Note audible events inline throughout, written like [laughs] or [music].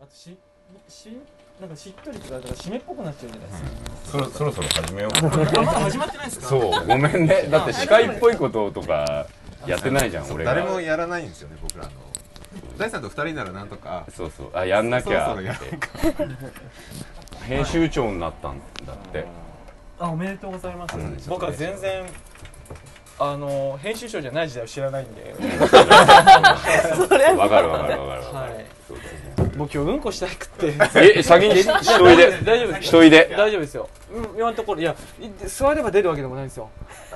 あとししなんかしっとりとかだから締めっぽくなっちゃうじゃないですか、そろそろそろ始めよう。あまだ始まってないですか？そうごめんね。だって司会っぽいこととかやってないじゃん俺が。誰もやらないんですよね僕らあの。大さんと二人ならなんとか。そうそう。あやんなきゃ。そろそろやって編集長になったんだって。あおめでとうございます、うん。僕は全然あの編集長じゃない時代を知らないんで。[laughs] [laughs] わかるわかるわかるわかる。はい。そうですねもう今日うんこしたくって。え先にししといで。大丈夫です。しといで。大丈夫ですよ。うん今のところいやい座れば出るわけでもないんですよ。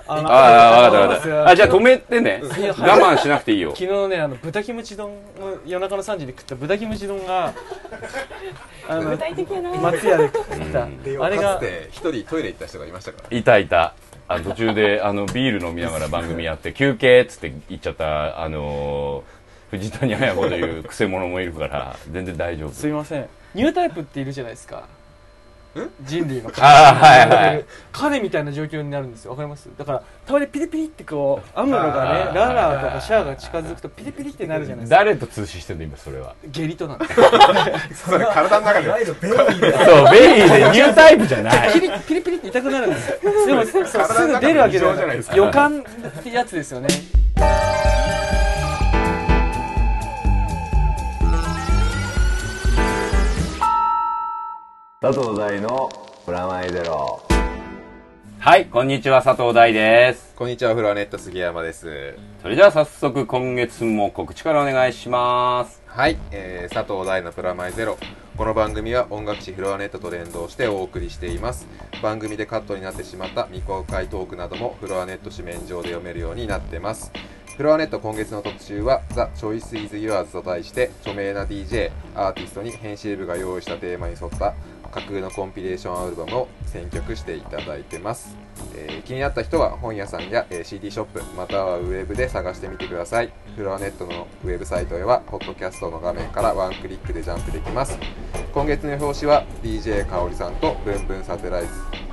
あのああ分かった分かった。あじゃあ止めてね。我慢しなくていいよ。[laughs] 昨日ねあの豚キムチ丼夜中の3時に食った豚キムチ丼があの具体的やな。松屋で食った。うん。あれが一人トイレ行った人がいましたから。いたい。たあ途中であのビール飲みながら番組やって休憩っつって言っちゃったあのー藤谷綾子というくせ者もいるから全然大丈夫。すいません。ニュータイプっているじゃないですか。人類のあーはいはい。彼みたいな状況になるんですよ。わかります？だからたまにピリピリってこうアムロがねララーとかシャアが近づくとピリピリってなるじゃないですか。誰と通信してんの今それは。下痢となんですそれ体の中で。いわゆるベイビーだそうベリーでニュータイプじゃない。[laughs] ピリピリピリって痛くなるんですよ。でもそうすぐ出るわけじゃない。予感ってやつですよね佐藤大のプラマイゼロ。はいこんにちは佐藤大です。こんにちはフロアネット杉山です。それじゃあ早速今月も告知からお願いします。はい、えー、佐藤大のプラマイゼロ。この番組は音楽誌フロアネットと連動してお送りしています。番組でカットになってしまった未公開トークなどもフロアネット紙面上で読めるようになってます。フロアネット今月の特集は「ザ・チョイス・イズ・ユアーズ」と題して著名な DJ アーティストに編集部が用意したテーマに沿った架空のコンピレーションアルバムを選曲していただいてます、えー気になった人は本屋さんや、えー CD ショップまたはウェブで探してみてください。フロアネットのウェブサイトへはポッドキャストの画面からワンクリックでジャンプできます。今月の表紙は DJ かおりさんとブンブンサテライズ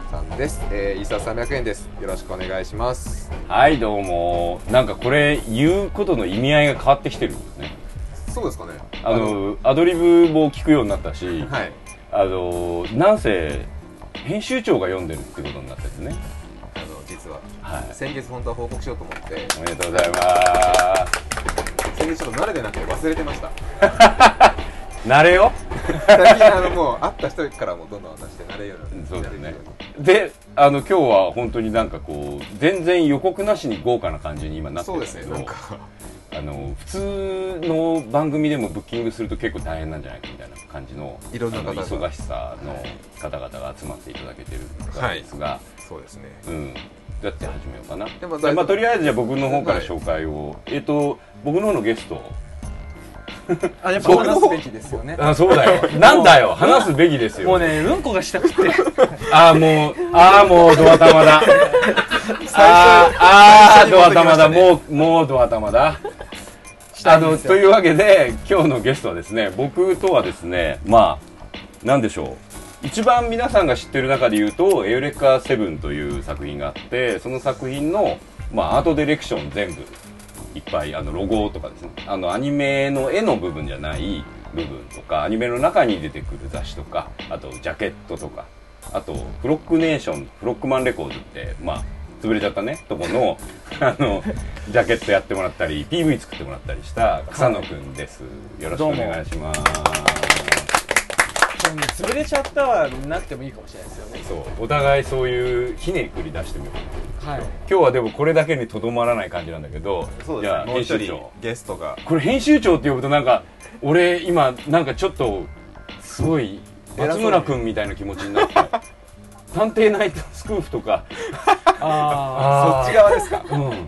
さんです、えー、一冊300円です。よろしくお願いします。はいどうも。なんかこれ言うことの意味合いが変わってきてるんですね。そうですかね。あのアドリブも聞くようになったし、はいあのなんせ編集長が読んでるってことになったんですね。あの実は。はい。先月本当は報告しようと思って。おめでとうございます。先月ちょっと慣れてなくて忘れてました。[laughs] 慣れよ。最近あのもう会った人からもどんどん渡して慣れるようになそうですね。であの今日は本当になんかこう全然予告なしに豪華な感じに今なってそうでするんですけどね。なんか。あの普通の番組でもブッキングすると結構大変なんじゃないかみたいな感じのいろんな方忙しさの方々が集まっていただけてるからですが、そうですね。うん。どうやって始めようかな？でもじゃあまあ、とりあえずじゃあ僕の方から紹介を、えっ、と僕の方のゲスト。[laughs] あやっぱ話すべきですよね。あそうだよ。[laughs] なんだよ。話すべきですよ。もうねうんこがしたくて。[laughs] ああもうああもうドア玉だ。あーあードア玉だ。もうもうドア玉だあのというわけで今日のゲストはですね僕とはですねまあなんでしょう。一番皆さんが知ってる中で言うと「エウレカ7」という作品があってその作品の、まあ、アートディレクション全部いっぱいあのロゴとかですねあのアニメの絵の部分じゃない部分とかアニメの中に出てくる雑誌とかあとジャケットとかあとフロックネーションフロックマンレコーズってまあ潰れちゃったねとこのあのジャケットやってもらったり PV 作ってもらったりした草野くんです。よろしくお願いします。も。う潰れちゃったはなくてもいいかもしれないですよね。そうお互いそういうひねくり出してみよう。はい。今日はでもこれだけにとどまらない感じなんだけどそうじゃあですねもう一人編集長。ゲストが。これ編集長って呼ぶとなんか俺今なんかちょっとすごい松村君みたいな気持ちになって。探偵ナイトスクープとかあそっち側ですか？うん。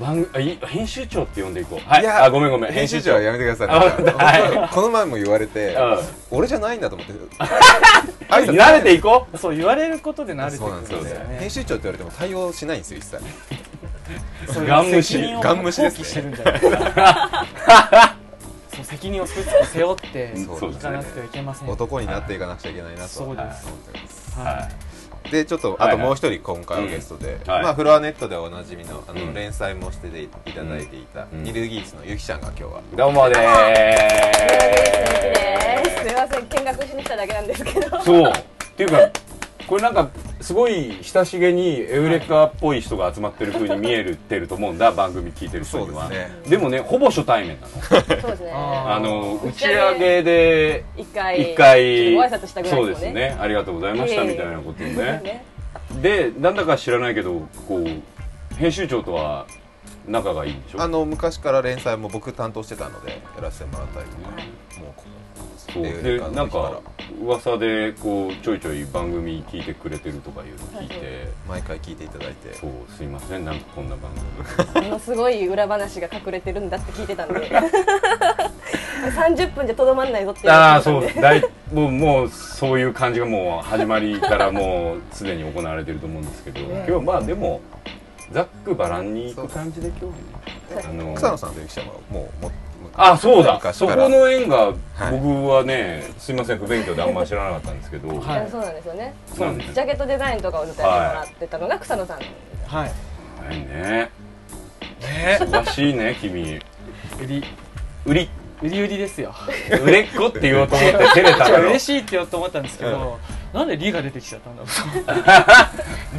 番あい編集長って呼んでいこう。はい。いやあごめんごめん。編集長。はやめてください。はい。この前も言われてうん。俺じゃないんだと思って。[laughs] 慣れていこあそう言われることで慣れてくるんそうなんですよね。編集長って言われても対応しないんですよ一切。ガン無視。責任をガン無視ですね。放棄してるんじゃないですか。[laughs] そう責任を少しずつ背負っていかなくてはいけません。男になっていかなくちゃいけないなと。そうです。ははでちょっとあともう一人今回はゲストで、まあ、フロアネットでおなじみのあの連載もしてでいただいていた、ニルギースのゆきちゃんが今日は。どうもです。すみません。見学しに来ただけなんですけど。そう。っていうかこれなんかすごい親しげにエウレカっぽい人が集まってる風に見えるってると思うんだ [laughs] 番組聞いてる人には。そうでもねほぼ初対面なの。そうですね。ああの打ち上げで一回一回ご挨拶したぐらいそうですね。ありがとうございましたみたいなことね。でなんだか知らないけどこう編集長とは仲がいいんでしょ？あの昔から連載も僕担当してたのでやらせてもらったりとかもうこそう。でなん時か噂でこうちょいちょい番組聞いてくれてるとかいうの聞いて。毎回聞いていただいて。そうすいません。なんかこんな番組。[laughs] ものすごい裏話が隠れてるんだって聞いてたんで。[laughs] 30分じゃとどまんないぞって言ああそう。だいもうもうそういう感じがもう始まりからもうすでに行われてると思うんですけど、今日はまあでもざっくばらんに行く感じで今日はねあの草野さんとゆきちゃんはもうもうあそうだ。そこの縁がはい僕はね、すいません不勉強であんまり知らなかったんですけど、はい。そうなんですよね。ジャケットデザインとかをずっとやってもらってたのが草野さん。はい。はいね。ね [laughs] 忙しいね君。売り。売り。売り。売りですよ。売れっ子って言おうと思って照れたの。よ嬉しいって言おうと思ったんですけど、なんで「リ」が出てきちゃったんだろ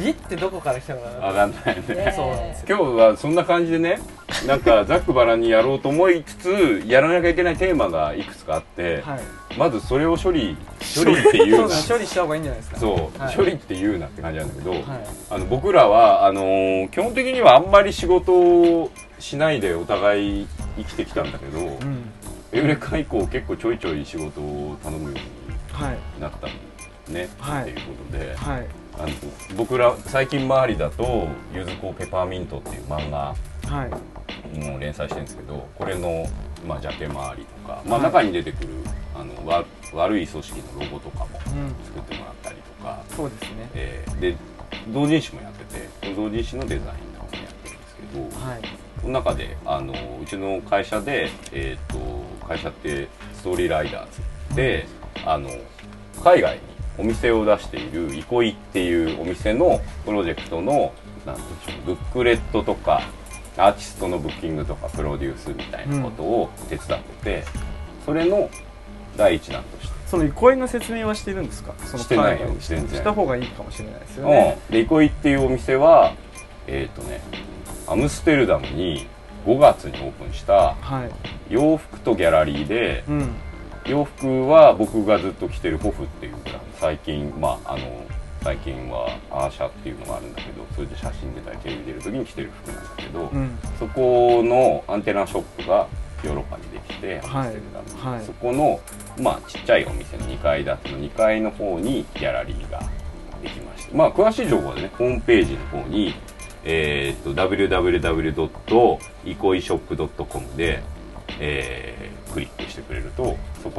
う。[laughs] リってどこから来たのかな。わかんないね。ねそうなんです今日はそんな感じでねなんかざっくばらんにやろうと思いつつやらなきゃいけないテーマがいくつかあって、はい。まずそれを処理処理。っていう。な処理した方がいいんじゃないですか。そう、はい。処理って言うなって感じなんだけど、はい。あの僕らはあのー基本的にはあんまり仕事をしないでお互い生きてきたんだけど、うん。エウレカ以降結構ちょいちょい仕事を頼むようにはい。なったね、はい。っていうことで、はい。あの僕ら最近周りだと「ゆずこペパーミント」っていう漫画はい。もう連載してるんですけどこれの、まあ、ジャケ周りとか、まあ、はい。中に出てくるあのわ悪い組織のロゴとかもうん。作ってもらったりとか、そうですね。えーで同人誌もやってて同人誌のデザインとかもやってるんですけど、はい。その中であのうちの会社で、えー、と会社ってストーリーライダーズであの海外にお店を出している憩いっていうお店のプロジェクトのなんていうんでしょうブックレットとかアーティストのブッキングとかプロデュースみたいなことを手伝ってて、それの第一弾として。その憩いの説明はしてるんですか？そのしてないよ全然。した方がいいかもしれないですよね。うん、で憩いっていうお店はえっ、とねアムステルダムに5月にオープンしたはい。洋服とギャラリーでうん洋服は僕がずっと着てるホフっていうブランド最近まああの最近はアーシャっていうのがあるんだけどそれで写真出たりテレビ出る時に着てる服なんだけど、うん。そこのアンテナショップがヨーロッパにできてアはい。ムステルダムに、はい。そこのまあちっちゃいお店の2階建ての2階の方にギャラリーができましてまあ詳しい情報はねホームページの方にえーっと www.ikoishop.com で、えークリックしてくれると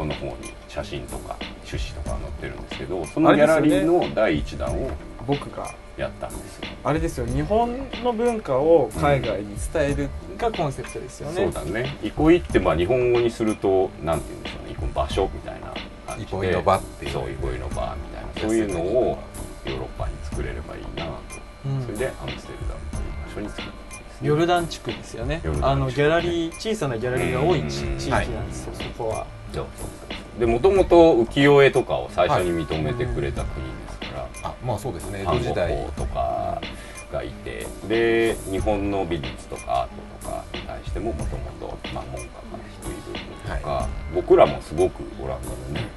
の方に写真とか趣旨とか載ってるんですけどそのギャラリーの第1弾を僕が。やったんですよ。あれですよ。日本の文化を海外に伝えるがコンセプトですよね、そうだね。憩いってまあ日本語にするとなんて言うんでしょうね。憩い場所みたいな感じで。憩いの場っていうそう憩いの場みたいなそういうのをヨーロッパに作れればいいなと、うんそれでアムステルダムという場所に作ったヨルダン地区ですよねあのギャラリー小さなギャラリーが多い地域なんですよ、そこはでもともと浮世絵とかを最初に認めてくれた国ですから、あまあそうですね。江戸時代。法とかがいて。で日本の美術とかアートとかに対してももともと文化が低い部分とか、僕らもすごくオランダでね。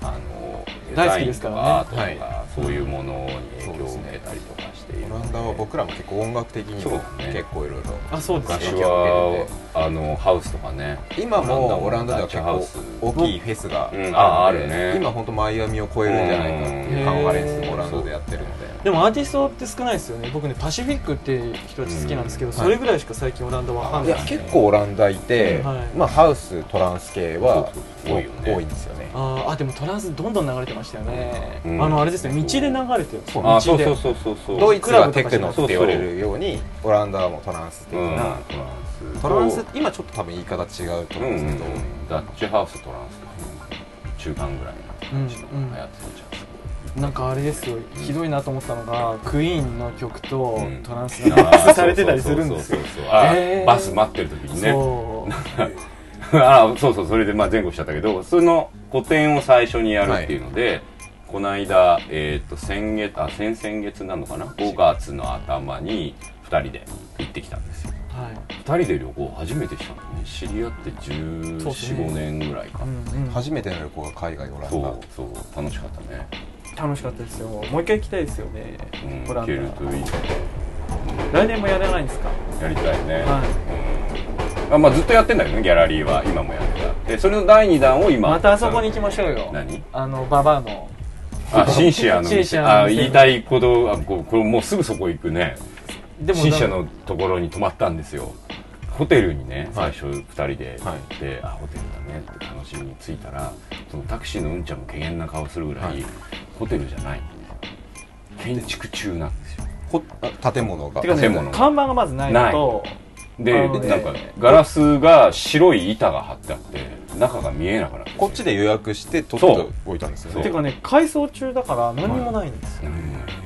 あのデザインとかアートとか、はそういうものに影響を受けたりとかしている。オランダは僕らも結構音楽的にも結構いろいろあそうです昔ねはあのハウスとかね今もオランダでは結構大きいフェスがうん。ああるね。今本当マイアミを超えるんじゃないかっていうカンファレンスもオランダでやってるので。でもアーティストって少ないですよね。僕ねパシフィックっていう人たち好きなんですけど、うん。それぐらいしか最近オランダわかんない。いや結構オランダいて、はい。まあハウストランス系は多いよね。多いんですよね。あーあでもトランスどんどん流れてましたよね、うん。あのあれですね道で流れてる。そうあ道で。そうそうそうそうそう。ドイツがテクノって言われるようにオランダはもうトランス的うん。な、トランス今ちょっと多分言い方違うとうんうんですけど、ダッチハウストランス中間ぐらいな感じの流行ってた。じゃなんかあれですよひどいなと思ったのがクイーンの曲とうん。トランスがミックスされてたりするんですよ。バス待ってる時にね。そう。[laughs] あそうそうそれでまあ前後しちゃったけどその古典を最初にやるっていうので、この間、えー、と先月あ先々月なのかな？5月の頭に2人で行ってきたんですよ。はい。2人で旅行初めてしたのね。知り合って1 4そうですね5年ぐらいか、うんうん。初めての旅行が海外オランダ。そうそう楽しかったね。楽しかったですよ。もう一回行きたいですよね。うん行けるといい。ねダ来年もやらないんですか？やりたいね、はうん。あまあ、ずっとやってんだけどねギャラリーは。今もやってた。でそれの第2弾を今。またあそこに行きましょうよ。何？あのババアのあシンシアのシンシアの店。あ言いたいことあここれもうすぐそこ行くね。でシンシアのところに泊まったんですよ。ホテルにねはい。最初2人で。はい。行って、あホテルだねって楽しみに着いたらそのタクシーのうんちゃんも怪げな顔するぐらい、はい。ホテルじゃない。建築中なんですよ。ほあ建物が。建物看板がまずないのとでねなんかガラスが白い板が張ってあって中が見えなくなってこっちで予約して取っておいたんですよね。てかね改装中だから何にもないんですよ、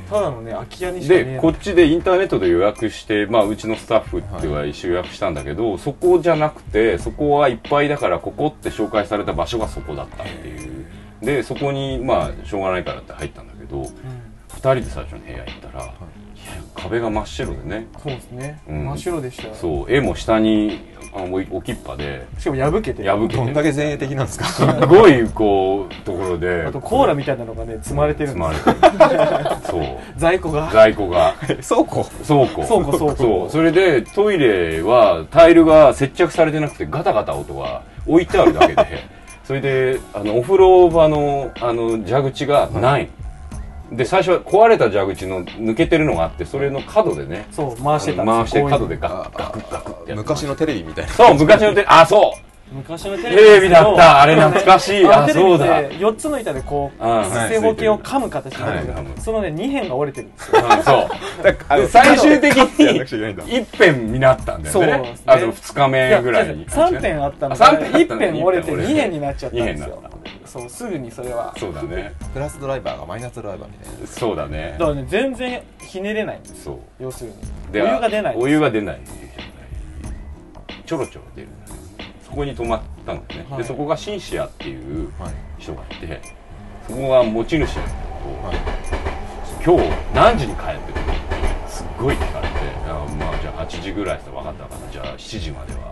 ただのね空き家にしでこっちでインターネットで予約して、まあ、うちのスタッフっては一緒予約したんだけど、そこじゃなくてそこはいっぱいだからここって紹介された場所がそこだったっていう。でそこにまあしょうがないからって入ったんだけど、2人で最初の部屋行ったら、いや壁が真っ白でね。そうですね、うん。真っ白でしたよ。そう絵も下にあの置きっぱで。しかも破けて。る破けて。どんだけ前衛的なんですか？すごいこうところで。あとコーラみたいなのがね積まれてるん積までれてる。そう。[laughs] 在庫が。在庫が。[laughs] 倉庫。倉庫。倉庫倉庫。そう。それでトイレはタイルが接着されてなくてガタガタ音が置いてあるだけで。それであのお風呂場のあの蛇口がない、で最初は壊れた蛇口の抜けてるのがあってそれの角でねそう回してた回して角でガクガクガクってやって昔のテレビみたいな。そう昔のテレビ。あそう昔のテテレビだった。あれ懐かしい。あそうだって4つの板でこううん。正方形を噛む形になるはい。そのね2辺が折れてるんですよ。うんそう。で最終的になくちゃいけないんだ一辺になったんだよね。そう。ですねあの2日目ぐらいに。3辺あったのあが三辺あったの1辺折れて一2辺になっちゃったんですよ。そうすぐにそれは。そうだね。プラスドライバーがマイナスドライバーみたいな。そうだね。だからね全然ひねれないんですそう。要するに。おで湯が出ないお湯が出ない。ちょろちょろ出るそこに泊まったのね、はい。でそこがシンシアっていうはい。人がいてそこが持ち主なんだけど、はい。今日何時に帰ってくるすっごい聞かれてあまあじゃあ8時ぐらいって分かったかなじゃあ7時までは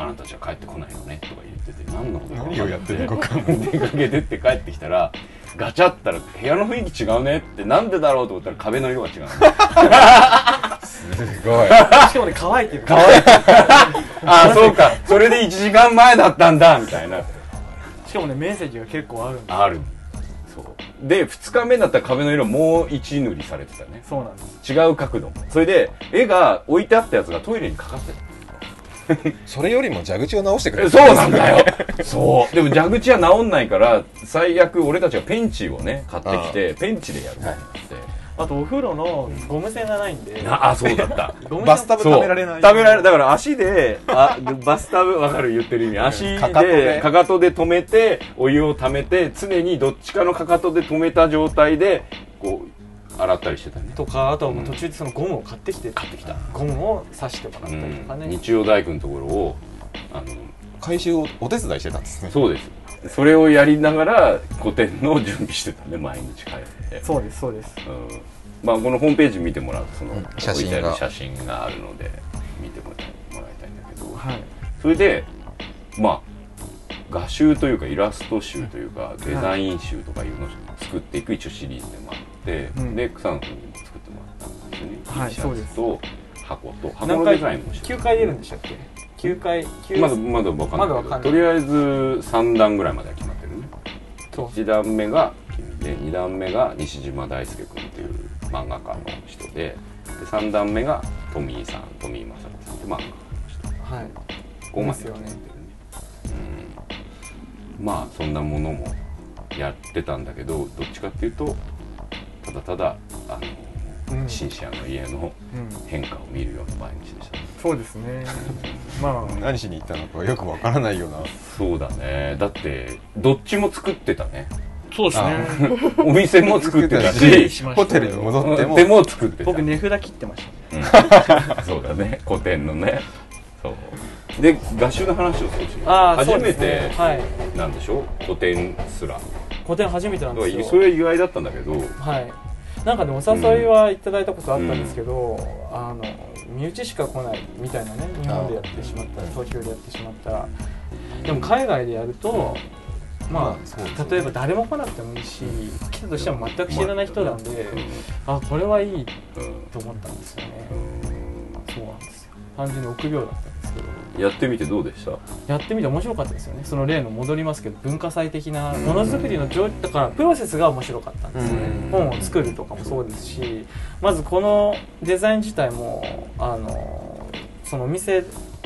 あなたじゃ帰ってこないのねとか言ってて何のことをやってるのか出かけてって帰ってきたらガチャったら部屋の雰囲気違うねってなんでだろうと思ったら壁の色が違うの。すごい。しかもね乾いてる。乾いてああそうか。それで1時間前だったんだみたいな。しかもね面積が結構あるある。そう。で2日目だったら壁の色もう1塗りされてたね。そうなんです。違う角度。それで絵が置いてあったやつがトイレにかかってそれよりも蛇口を直してくれ。るそうなんだよ。そう。でも蛇口は治んないから最悪俺たちはペンチをね買ってきてペンチでやるってあとお風呂のゴム栓がないんで。なあそうだった。[laughs] バスタブそう食べられない。食べられだから足であバスタブわかる言ってる意味。足でかかとで。かかとで止めてお湯を溜めて常にどっちかのかかとで止めた状態でこう洗ったりしてたね。とかあとはもう途中でそのゴムを買ってきて買ってきた。ゴムを刺してもらっうたりとかね、ん。日曜大工のところをあの回収をお手伝いしてたんですね。そうです。それをやりながら古典の準備してたね毎日帰って。そうですそうです。うん。まあこのホームページ見てもらうとその、ん。写真が。写真があるので見てもらいもらいたいんだけど、はい。それでまあ画集というかイラスト集というかデザイン集とかいうのを作っていく一応シリーズでもあって、うん。で草野君にも作ってもらったんですよね、はい T シャツと箱と箱のデザインもして9回出るんでしたっけ？9回？9まだまだ分かんないけど、まとりあえず3段ぐらいまでは決まってるね。そう。1段目が君で2段目が西島大輔君っていう漫画家の人でで3段目がトミーさんトミー正子さんって漫画家の人。はい。ここまでやってるね。うんまあそんなものもやってたんだけどどっちかっていうとただただあの、うん。シンシアの家のうん。変化を見るような毎日でした。ねそうですね。[laughs] まあ。何しに行ったのかよくわからないような。そうだね。だってどっちも作ってたね。そうですね。お店も作ってたし [laughs] しました。ホテルに戻っても。でも作ってた。僕値札切ってましたね。そうだね。古典のね。そうで合衆の話を少し初めてはい。なんでしょう？古典すら。個展初めてなんですよ。それは意外だったんだけど。はい。なんかねお誘いはいただいたことあったんですけど、あの身内しか来ないみたいなね日本でやってしまったら東京でやってしまったら。でも海外でやるとまあ、例えば誰も来なくてもいいし来たとしても全く知らない人なんで、あこれはいいと思ったんですよね、そうなんですよ。単純に臆病だったやってみてどうでした？やってみて面白かったですよね。その例の戻りますけど文化祭的なものづくりの上だからプロセスが面白かったんですよね、本を作るとかもそうですしまずこのデザイン自体もあのそのお店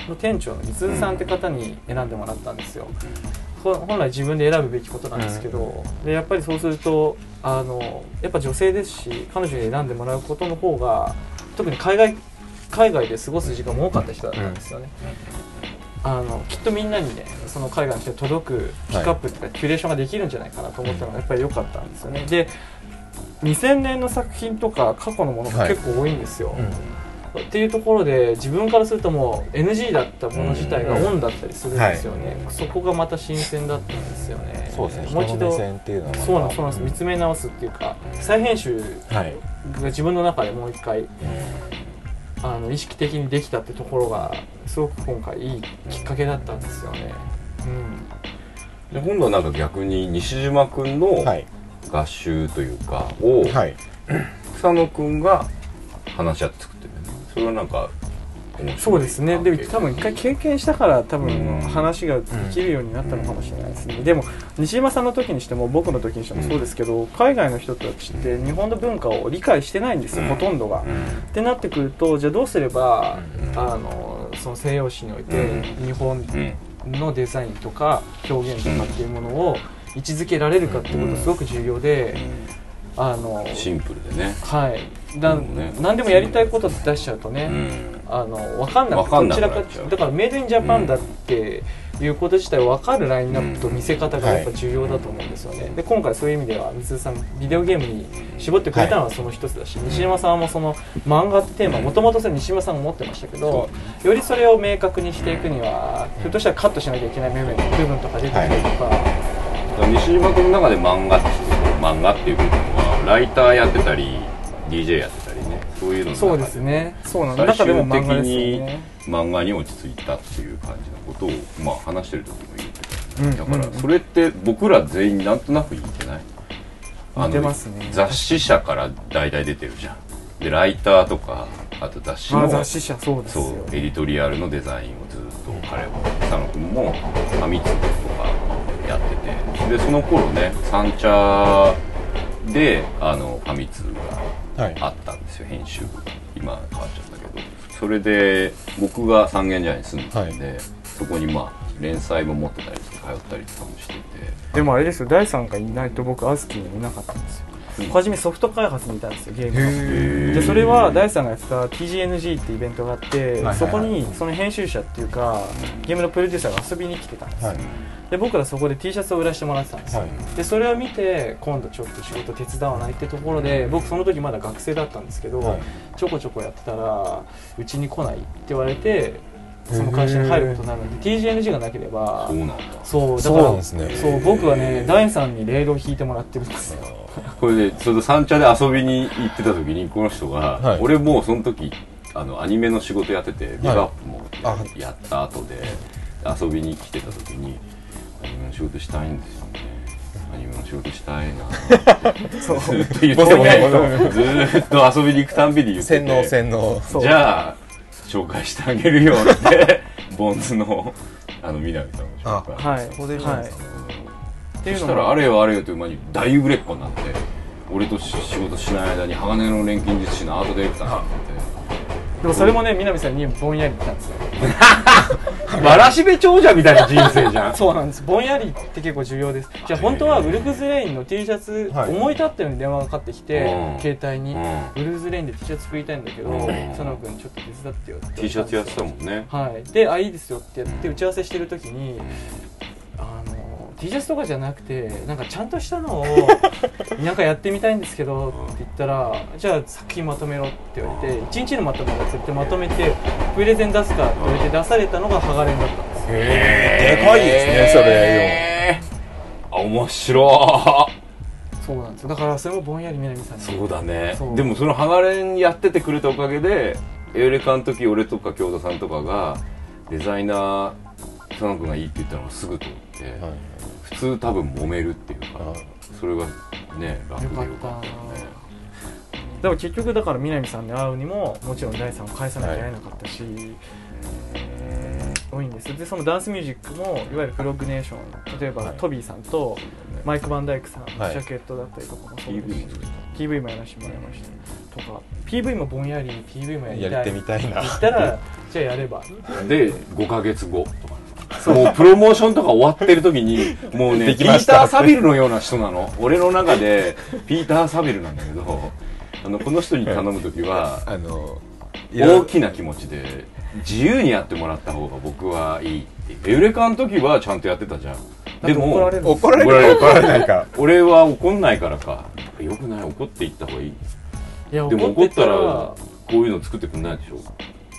の店長の三津さんって方に選んでもらったんですよ、本来自分で選ぶべきことなんですけど、でやっぱりそうするとあのやっぱ女性ですし彼女に選んでもらうことの方が特に海外海外で過ごす時間も多かった人だったんですよね、あのきっとみんなにねその海外の人に届くピックアップとか、キュレーションができるんじゃないかなと思ったのがやっぱり良かったんですよね。で2000年の作品とか過去のものが結構多いんですよ、っていうところで自分からするともう NG だったもの自体がオンだったりするんですよね、うんはい、そこがまた新鮮だったんですよね。そうですね。もう一度そうなんですそうなんです。見つめ直すっていうか再編集が自分の中でもう一回、はい、あの意識的にできたってところがすごく今回いいきっかけだったんですよね、うん、で今度はなんか逆に西島君の合集というかを、はい、草野君が話し合って作ってる。それはなんかそうですね。で多分一回経験したから多分話ができるようになったのかもしれないですね、うん、でも西島さんの時にしても僕の時にしてもそうですけど、うん、海外の人たちって日本の文化を理解してないんですよ、うん、ほとんどが、ってなってくるとじゃあどうすれば、あのその西洋史において日本のデザインとか表現とかっていうものを位置づけられるかっていうことすごく重要で、あのシンプルでね。はい。だ、ね、何でもやりたいこと出しちゃうとね、うん、あの分かんなくどちらかだからメイドインジャパンだっていうこと自体分かるラインナップと見せ方がやっぱ重要だと思うんですよね、で今回そういう意味では水さんビデオゲームに絞ってくれたのはその一つだし、はい、西山さんもその漫画ってテーマもともと西山さんが持ってましたけどよりそれを明確にしていくにはひょっとしたらカットしなきゃいけない部分とか出てきたりとか、はい、西島君の中で漫画漫画っていう部分はライターやってたり DJ やってたりね。そういうのそうですね。そうなん最終的に漫画に落ち着いたっていう感じのことを、まあ、話してる時も言ってた、だからそれって僕ら全員なんとなく言ってない。似てますね。雑誌社から代々出てるじゃん。でライターとかあと雑誌の雑誌社そうですそうエディトリアルのデザインをずっと彼は佐野君もファミ通とかやってて。でその頃ね三茶であのファミ通があったんですよ、はい、編集部。今変わっちゃったけど。それで僕が三軒茶屋に住んでたんで、はい、そこにまあ連載も持ってたりとか通ったりとかもしてて。でもあれですよ第3がいないと僕アスキーにいなかったんですよ初めソフト開発にいたんですよゲームでそれは第3がやってた TGNG ってイベントがあって、そこにその編集者っていうかゲームのプロデューサーが遊びに来てたんですよ、はい。で僕らそこで T シャツを売らせてもらってたんですよ、はい、でそれを見て今度ちょっと仕事手伝わないってところで僕その時まだ学生だったんですけど、はい、ちょこちょこやってたらうちに来ないって言われてその会社に入ることになるので TGNG がなければそうだ。からそう、ね、僕はねダイさんにレールを引いてもらってるんですよ [laughs] これでそれで三茶で遊びに行ってた時にこの人が、はい、俺もうその時あのアニメの仕事やっててビバップもやった後で遊びに来てた時にアニメの仕事したいんですよね。アニメの仕事したいな。[laughs] そう。ずっと言ってね。ずっと遊びに行くたんびに言ってて。洗脳洗脳。じゃあ紹介してあげるよってボンズのあの南さんの紹介。はい。そうでした、はいそしたらあれよあれよという間に大売れっ子になって俺と仕事しない間に鋼の錬金術師のアートディレクターになって。でもそれもね南さんにぼんやり言ったんですよ。[laughs] わらしべ長者みたいな人生じゃん。[laughs] そうなんです。ぼんやりって結構重要です。じゃあ本当はウルフズレインの T シャツ、はい、思い立ったように電話がかかってきて、うん、携帯に、うん、ウルフズレインで T シャツ作りたいんだけど、うん、佐野君ちょっと手伝ってよって T シャツやってたもんね。はい。であいいですよってやって打ち合わせしてる時に、あの T シャツとかじゃなくてなんかちゃんとしたのを [laughs] なんかやってみたいんですけどって言ったらじゃあ作品まとめろって言われて1日のまとめろって言ってまとめてプレゼン出すかって言われて出されたのがハガレンだったんですへえでかいですねそれ。あ面面白そうなんですよ。だからそれもぼんやり南さんに。そうだね。でもそのハガレンやっててくれたおかげでエウレカの時俺とか京田さんとかがデザイナー佐野君がいいって言ったのがすぐ通って、はい普通多分揉めるっていうかあそれがね楽でよかったでも結局だから南さんに会うにももちろん第3を返さなきゃいけなかったし、多いんです。でそのダンスミュージックもいわゆるフロッグネーション例えば、はい。トビーさんとマイク・バンダイクさん、はい。ジャケットだったりとかもそうです。PV し PV もやらせてもらいました。とか PV もぼんやり PV もやりたい。やってみたいな。言ったらじゃあやれば。で5ヶ月後とかもうプロモーションとか終わってる時に [laughs] もうねでピーきました。ター・サビルのような人なの。俺の中でピーター・サビルなんだけどあのこの人に頼む時は [laughs] あの大きな気持ちで自由にやってもらった方が僕はいいエウレカの時はちゃんとやってたじゃん。でだって怒られる怒られる。怒られる。怒られないか。俺は怒んないからか。よくない。怒っていった方がいい。いやでも怒ったら怒こういうの作ってくんないでしょ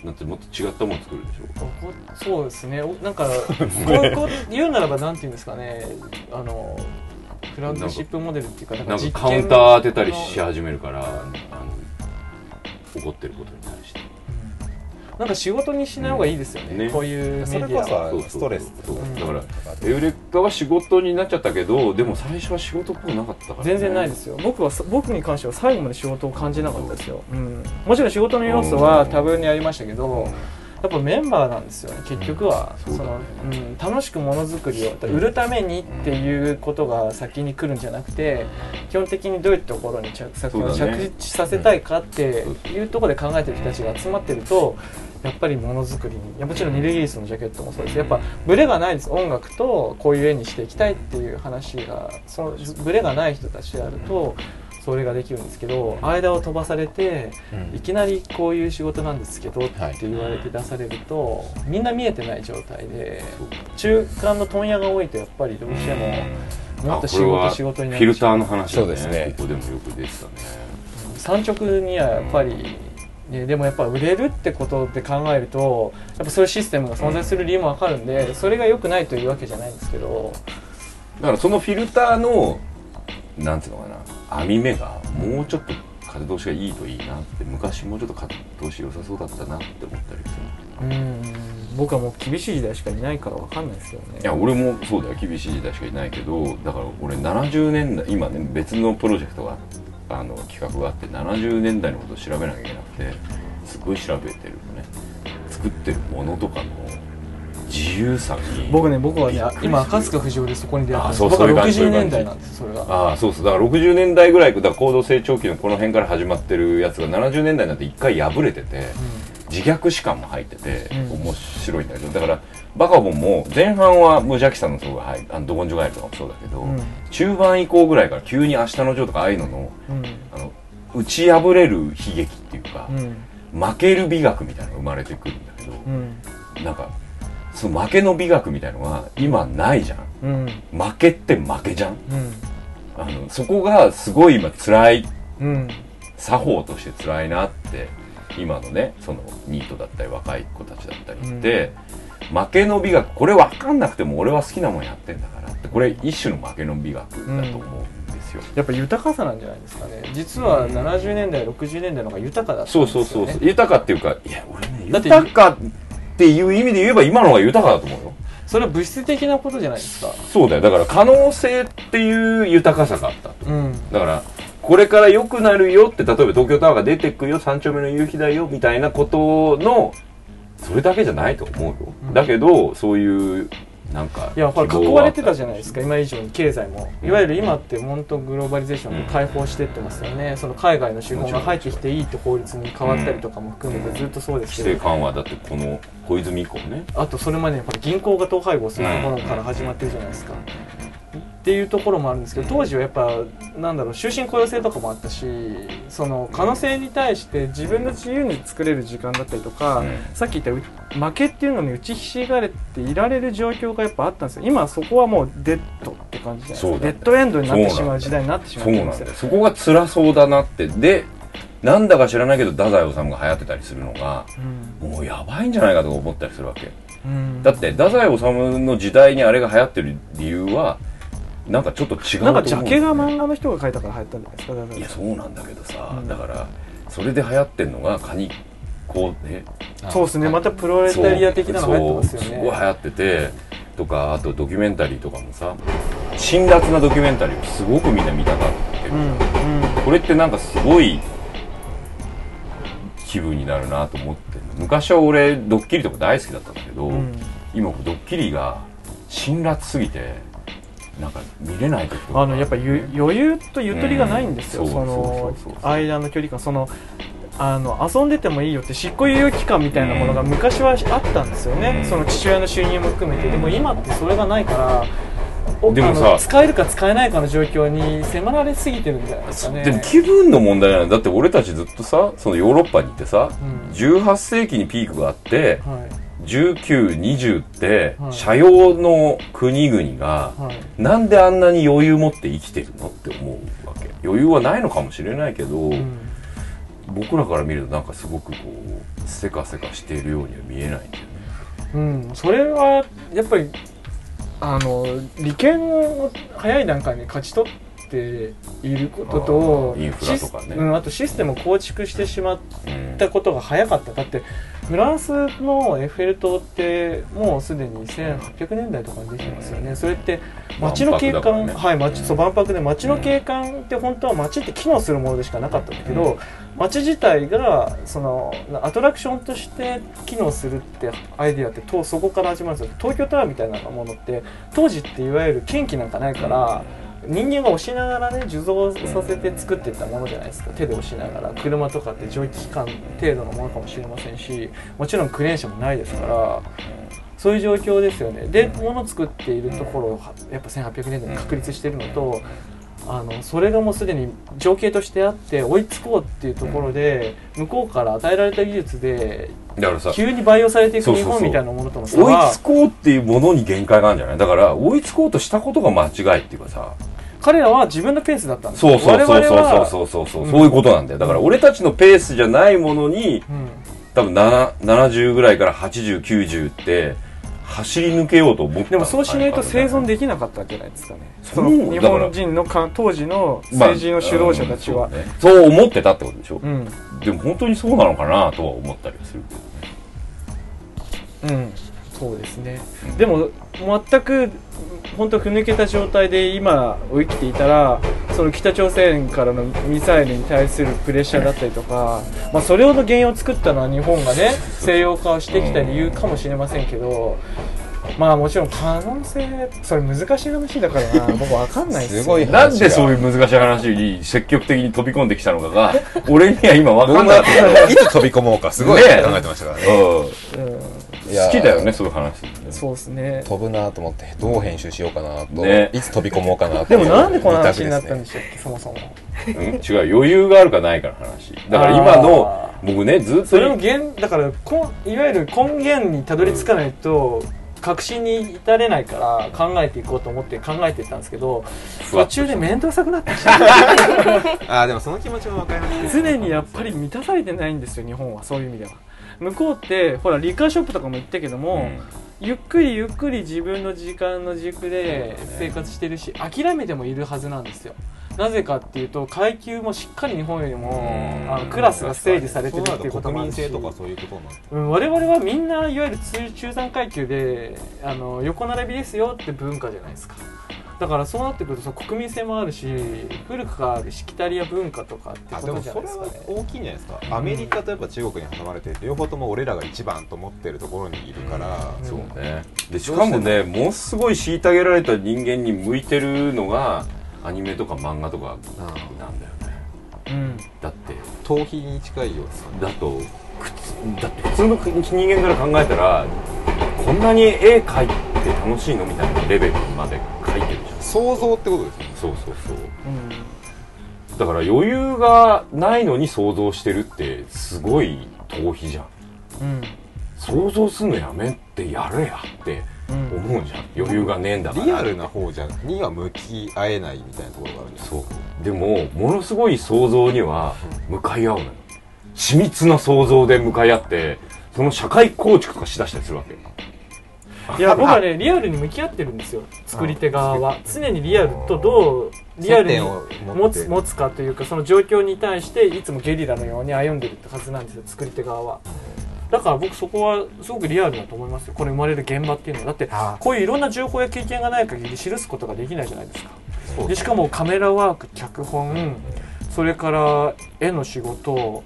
だってもっと違ったもの作るでしょ怒そうですね。おなんか [laughs] こうこう言うならばなんて言うんですかね。あのフラッグシップモデルっていうかなんなんかカウンター当てたりし始めるからあの怒ってることに対してなんか仕事にしない方がいいですよね,、こういうメそれこそストレスそう。うん。だからエウレカは仕事になっちゃったけどでも最初は仕事っぽくなかったから、ね、全然ないですよ。僕はそ僕に関しては最後まで仕事を感じなかったですよ、うん、もちろん仕事の要素は多分にありましたけどやっぱメンバーなんですよね結局は、うんそのうん、楽しくものづくりを売るためにっていうことが先に来るんじゃなくて基本的にどういうところに着作着地させたいかっていうところで考えてる人たちが集まってるとやっぱりものづくりにいやもちろんニルギリスのジャケットもそうです。やっぱブレがないです。音楽とこういう絵にしていきたいっていう話がそのブレがない人たちであるとそれができるんですけど間を飛ばされていきなりこういう仕事なんですけどって言われて出されるとみんな見えてない状態で中間の問屋が多いとやっぱりどうしてももっと仕事仕事になっフィルターの話だね。そうですね。ここでもよく出てたね。産直にはやっぱり、ね、でもやっぱ売れるってことで考えるとやっぱそういうシステムが存在する理由もわかるんでそれが良くないというわけじゃないんですけど。だからそのフィルターのなんていうのかな網目がもうちょっと風通しがいいといいなって昔もうちょっと風通し良さそうだったなって思ったりする。うん。僕はもう厳しい時代しかいないからわかんないですよね。いや俺もそうだよ。厳しい時代しかいないけどだから俺70年代今ね別のプロジェクトがあの企画があって70年代のことを調べなきゃいけなくてすごい調べてるのね。作ってるものとかの自由さに僕ね僕はね今赤塚不二夫でそこに出会ったんです。あそう僕はそういう感じ60年代なんですそれが。ああそうそう。だから60年代ぐらいだから高度成長期のこの辺から始まってるやつが70年代になって一回破れてて自虐史観も入っててうん。面白いんだけどだからバカボンも前半は無邪気さの層が入るあのドコンジョガエルとかもそうだけど、うん。中盤以降ぐらいから急に明日のジョーとかああいうののうん。あの打ち破れる悲劇っていうかう、ん。負ける美学みたいなのが生まれてくるんだけど、うん。なんかその負けの美学みたいのが今ないじゃん。うん。負けって負けじゃん。うん。あのそこがすごい今辛いうん。作法として辛いなって今のねそのニートだったり若い子たちだったりって、負けの美学これ分かんなくても俺は好きなもんやってんだからってこれ一種の負けの美学だと思うんですよ、やっぱ豊かさなんじゃないですかね。実は70年代60年代の方が豊かだったんそうですよ、ね、そうそうそう豊かっていうかいや俺ねだって豊かっていう意味で言えば今の方が豊かだと思うよ。それは物質的なことじゃないですか。そうだよ。だから可能性っていう豊かさがあった。とうん。だからこれから良くなるよって例えば東京タワーが出てくよ三丁目の夕日だよみたいなことのそれだけじゃないと思うよ、うん。だけどそういうなんかいやほら希望囲われてたはじゃないですか今以上に経済も。いわゆる今って本当グローバリゼーションで開放してってますよね、その海外の資本が入ってきていいって法律に変わったりとかも含めてずっとそうです規制けど、緩和だってこの小泉以降ね。あとそれまでやっぱり銀行が統廃合するところから始まってるじゃないですか、っていうところもあるんですけど当時はやっぱなんだろう終身雇用制とかもあったしその可能性に対して自分の自由に作れる時間だったりとか、うん。さっき言ったう負けっていうのに打ちひしがれていられる状況がやっぱあったんですよ。今はそこはもうデッドって感じじゃないでデッドエンドになってしまう時代になってしまって。るんですよ。そこが辛そうだなって。でなんだか知らないけど太宰治が流行ってたりするのがもうやばいんじゃないかとか思ったりするわけ。うんうん。だって太宰治の時代にあれが流行ってる理由はなんかちょっと違うなう。んかジャケが漫画の人が描いたから流行ったんじゃないですかいやそうなんだけどさ、うんだからそれで流行ってんのがカニこうね。そうですね。またプロレタリア的なの入ってますよそうすねごい流行っててとかあとドキュメンタリーとかもさ辛辣なドキュメンタリーをすごくみんな見たがってる、うんうん。これってなんかすごい気分になるなと思ってる昔は俺ドッキリとか大好きだったんだけど、うん。今ドッキリが辛辣すぎてなんか見れない時とか。あのやっぱゆ余裕とゆとりがないんですよ、うん。その間の距離感。そのあの遊んでてもいいよって執行猶予期間みたいなものが昔はあったんですよね、うん。その父親の収入も含めて。でも今ってそれがないからおでもさ使えるか使えないかの状況に迫られすぎてるんじゃないですかね。でも気分の問題なのだって俺たちずっとさそのヨーロッパに行ってさ、うん。18世紀にピークがあってはい1920ってはい。社用の国々がはい。なんであんなに余裕持って生きてるのって思うわけ。余裕はないのかもしれないけど、うん。僕らから見るとなんかすごくこうせかせかしているようには見えないんだよね。うん、それはやっぱりあの利権を早い段階に勝ち取っていることとインフラとかね。シスうん、あとシステムを構築してしまっうん。たことが早かった。だってフランスのエッフェル塔ってもうすでに1800年代とかにできてますよね。それって街の景観、ね。はい街そう万博で街の景観って本当は街って機能するものでしかなかったんだけど、うん。街自体がそのアトラクションとして機能するってアイディアってとそこから始まるんですよ。東京タワーみたいなものって当時っていわゆる ken 気なんかないから人間が押しながらね受像させて作っていったものじゃないですか。手で押しながら。車とかって蒸気機関程度のものかもしれませんしもちろんクレーン車もないですからそういう状況ですよね。で物を作っているところをはやっぱ1800年代に確立しているのとあのそれがもうすでに情景としてあって追いつこうっていうところで向こうから与えられた技術で急に培養されていく日本みたいなものとの差追いはつこうっていうものに限界があるんじゃない？だから追いつこうとしたことが間違いっていうかさ彼らは自分のペースだったんですそうそうそうそうそうそう。そう、うんそういうことなんだよ。だから俺たちのペースじゃないものにうん。多分な70ぐらいから8090って走り抜けようと思ったでもそうしないと生存でできなかったんじゃないですかね。その日本人のか当時の政治の主導者たちは、まあうんそうね。そう思ってたってことでしょ、うん。でも本当にそうなのかなとは思ったりはするけどね。うん、そうですね、でも全く本当ふぬけた状態で今を生きていたらその北朝鮮からのミサイルに対するプレッシャーだったりとか、まあ、それほど原因を作ったのは日本がね西洋化をしてきた理由かもしれませんけどまあもちろん可能性それ難しい話だからな。僕わかんないですよ。すごいなんでそういう難しい話に積極的に飛び込んできたのかが [laughs] 俺には今分かんない、[laughs] いつ飛び込もうか。すごい考ねえてましたからね。うん好きだよねそういう話、ね、そうですね。飛ぶなと思ってどう編集しようかなと、ね。いつ飛び込もうかなでもなんでこの話に二なったん択でしたっけそもそも。うん、違う余裕があるかないかの話。だから今の僕ねずっと。それも原だからこんいわゆる根源にたどり着かないと確信に至れないから考えていこうと思って考えていったんですけど途中で面倒くさくなってきちゃ [laughs] あーでもその気持ちも分かります。う常にやっぱり満たされてないんですよ日本は。そういう意味では向こうってほらリカーショップとかも行ったけども、ゆっくりゆっくり自分の時間の軸で生活してるし諦めてもいるはずなんですよ。なぜかっていうと階級もしっかり日本よりもうん。あのクラスが整理されてるるっていうことと国民もあるし性とかそういうことなんですうん、我々はみんないわゆる中中産階級であの横並びですよって文化じゃないですかだからそうなってくるとその国民性もあるし古くからあるしきたりや文化とかってあことじゃでもそれはないですかね大きいんじゃないですか。アメリカとやっぱ中国に挟まれて両方とも俺らが一番と思ってるところにいるから、うん。そうね。でしかもねものすごい虐げられた人間に向いてるのがアニメとか漫画とかなんだよね。うん。だって。逃避に近いよだとだって普通の人間から考えたらこんなに絵描いて楽しいのみたいなレベルまで描いてる想像ってことですね。そうそうそう。うん。だから余裕がないのに想像してるってすごい逃避じゃん。うん。想像すんのやめってやれやってうん。思うじゃん。余裕がねえんだから。リアルな方じゃには向き合えないみたいなところがあるんですそう。でもものすごい想像には向かい合うのよ。緻密な想像で向かい合ってその社会構築とかしだしたりするわけいや僕はねリアルに向き合ってるんですよ。作り手側は。常にリアルとどうリアルに持つ持つかというかその状況に対していつもゲリラのように歩んでるってはずなんですよ作り手側は。だから僕そこはすごくリアルだと思いますよこれ生まれる現場っていうのは。だってあこういういろんな情報や経験がない限り記すことができないじゃないですか。でしかもカメラワーク脚本それから絵の仕事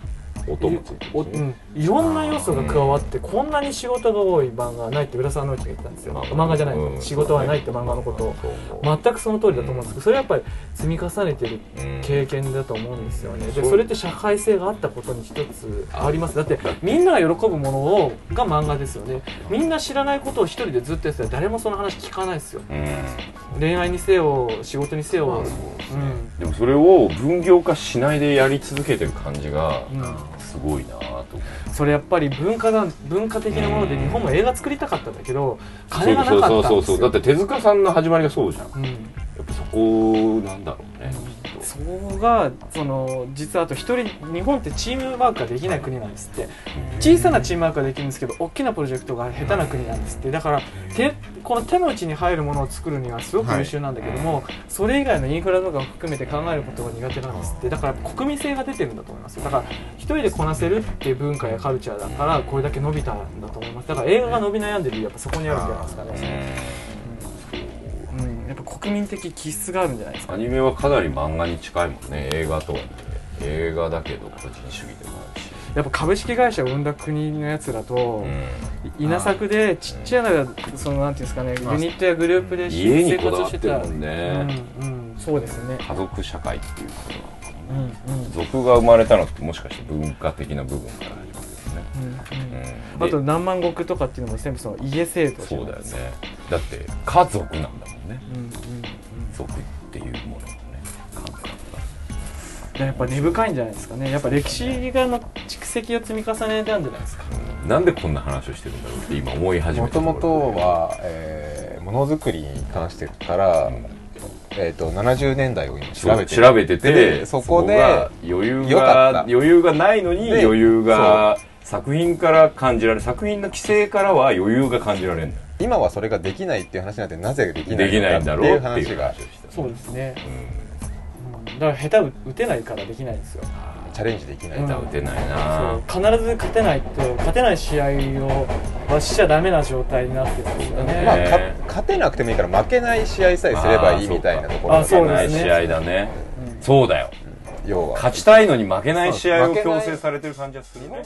音もついておうん、いろんな要素が加わってこんなに仕事が多い漫画はないって浦沢直樹が言ったんですよ。漫画じゃない、うん。仕事はないって漫画のことを。全くその通りだと思うんですけどそれはやっぱり積み重ねてる経験だと思うんですよね。でそれって社会性があったことに一つあ。ります。だってみんなが喜ぶものをが漫画ですよね。みんな知らないことを一人でずっとやってたら誰もその話聞かないですよ。うん。恋愛にせよ仕事にせよ、うん。でもそれを分業化しないでやり続けてる感じがうんすごいなと思うそれやっぱり文化だ文化的なもので日本も映画作りたかったんだけど金がなかったんですよ。そうそうそうそうだって手塚さんの始まりがそうじゃん。やうん。っぱそこなんだろうね。きっとそこがその実はあと一人日本ってチームワークができない国なんですって。小さなチームワークができるんですけど大きなプロジェクトが下手な国なんですって。だから手この手の内に入るものを作るにはすごく優秀なんだけども、それ以外のインフラとかを含めて考えることが苦手なんですってだから国民性が出てるんだと思います。よだから一人でこなせるっていう文化やカルチャーだからこれだけ伸びたんだと思います。だから映画が伸び悩んでるやっぱそこにあるんじゃないですかね、うん、やっぱ国民的気質があるんじゃないですかアニメはかなり漫画に近いもんね。映画とはね映画だけど個人主義でもあるし。やっぱ株式会社を生んだ国のやつらと、うん。稲作でちっちゃなそのなんていうんですかねユニットやグループで家に生こだわっしてたもんね、うんうん、そうですね。家族社会っていうことなのかうんな。うんうん。族が生まれたのってもしかして文化的な部分から始まるよね、うんあとで何万石とかっていうのも全部その家制度じゃそうだよね。ないですかだって家族なんだもんね。うんうんうん。族っていうもののね。感覚がでやっぱ根深いんじゃないですかね。やっぱ歴史がの蓄積を積み重ねたんじゃないですか。なんでこんな話をしてるんだろうって今思い始めたもともとは、えーものづくりに関して言ったら、えー、と70年代を今調べて調べててでそこでが余裕がった。余裕がないのにで余裕が作品から感じられ作品の規制からは余裕が感じられるんだよ今はそれができないっていう話になってなぜできないできないんだのかっていうろうっていう話がそうですね、うん。うん、だから下手打てないからできないんですよ。チャレンジできない、うん。下手打てないそう。な必ず勝てないって勝てない試合をはしちゃダメな状態になってるんですよね、まあ、勝てなくてもいいから負けない試合さえすればいいみたいなところあそうがですねない試合だね。うんそうだよ。要は。勝ちたいのに負けない試合を強制されてる感じがするね